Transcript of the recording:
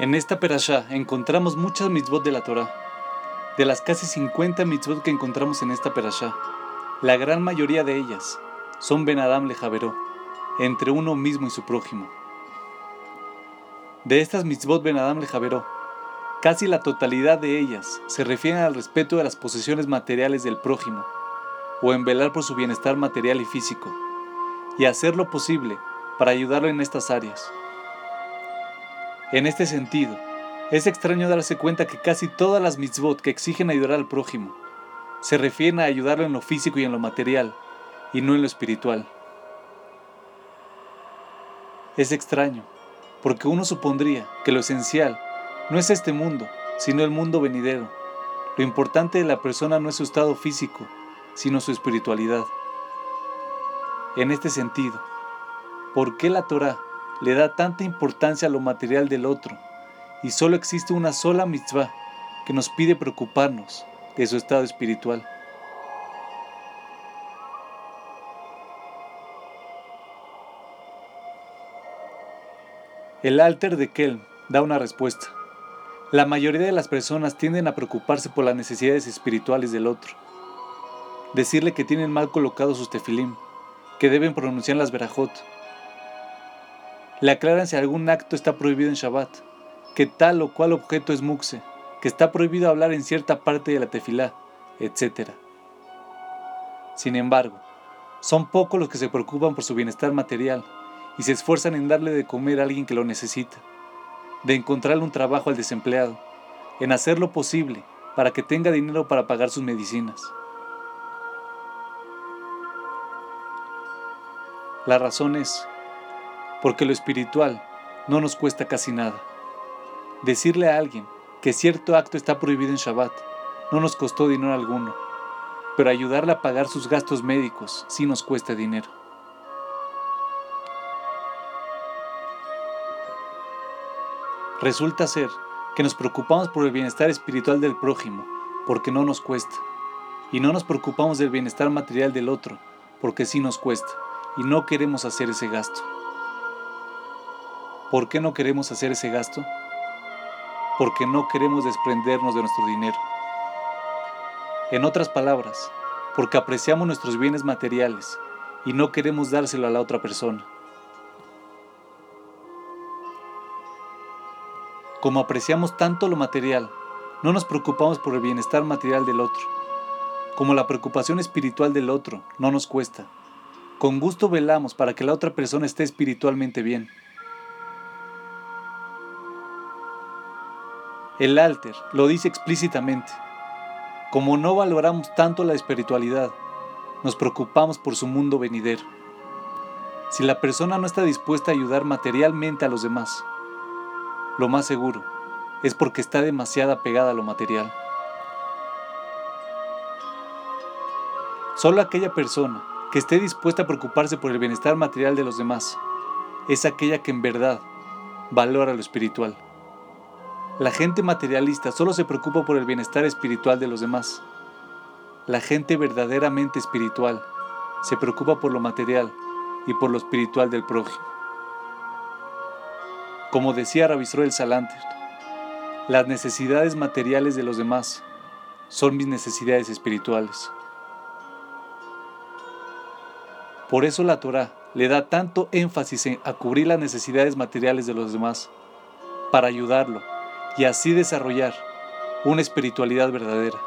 En esta perashá encontramos muchas mitzvot de la Torah. De las casi 50 mitzvot que encontramos en esta perashá, la gran mayoría de ellas son Ben Adam Lejaveró, entre uno mismo y su prójimo. De estas mitzvot Ben Adam Lejaveró, casi la totalidad de ellas se refieren al respeto de las posesiones materiales del prójimo, o en velar por su bienestar material y físico, y hacer lo posible para ayudarlo en estas áreas. En este sentido, es extraño darse cuenta que casi todas las mitzvot que exigen ayudar al prójimo se refieren a ayudarlo en lo físico y en lo material, y no en lo espiritual. Es extraño, porque uno supondría que lo esencial no es este mundo, sino el mundo venidero. Lo importante de la persona no es su estado físico, sino su espiritualidad. En este sentido, ¿por qué la Torah le da tanta importancia a lo material del otro y solo existe una sola mitzvah que nos pide preocuparnos de su estado espiritual. El alter de Kelm da una respuesta. La mayoría de las personas tienden a preocuparse por las necesidades espirituales del otro. Decirle que tienen mal colocados sus tefilim, que deben pronunciar las verajot, le aclaran si algún acto está prohibido en Shabbat, que tal o cual objeto es muxe, que está prohibido hablar en cierta parte de la tefilá, etc. Sin embargo, son pocos los que se preocupan por su bienestar material y se esfuerzan en darle de comer a alguien que lo necesita, de encontrarle un trabajo al desempleado, en hacer lo posible para que tenga dinero para pagar sus medicinas. La razón es porque lo espiritual no nos cuesta casi nada. Decirle a alguien que cierto acto está prohibido en Shabbat no nos costó dinero alguno, pero ayudarle a pagar sus gastos médicos sí nos cuesta dinero. Resulta ser que nos preocupamos por el bienestar espiritual del prójimo porque no nos cuesta, y no nos preocupamos del bienestar material del otro porque sí nos cuesta, y no queremos hacer ese gasto. ¿Por qué no queremos hacer ese gasto? Porque no queremos desprendernos de nuestro dinero. En otras palabras, porque apreciamos nuestros bienes materiales y no queremos dárselo a la otra persona. Como apreciamos tanto lo material, no nos preocupamos por el bienestar material del otro. Como la preocupación espiritual del otro no nos cuesta, con gusto velamos para que la otra persona esté espiritualmente bien. El alter lo dice explícitamente. Como no valoramos tanto la espiritualidad, nos preocupamos por su mundo venidero. Si la persona no está dispuesta a ayudar materialmente a los demás, lo más seguro es porque está demasiado apegada a lo material. Solo aquella persona que esté dispuesta a preocuparse por el bienestar material de los demás es aquella que en verdad valora lo espiritual. La gente materialista solo se preocupa por el bienestar espiritual de los demás. La gente verdaderamente espiritual se preocupa por lo material y por lo espiritual del prójimo. Como decía Ravisroel Salanter, las necesidades materiales de los demás son mis necesidades espirituales. Por eso la Torah le da tanto énfasis a cubrir las necesidades materiales de los demás, para ayudarlo y así desarrollar una espiritualidad verdadera.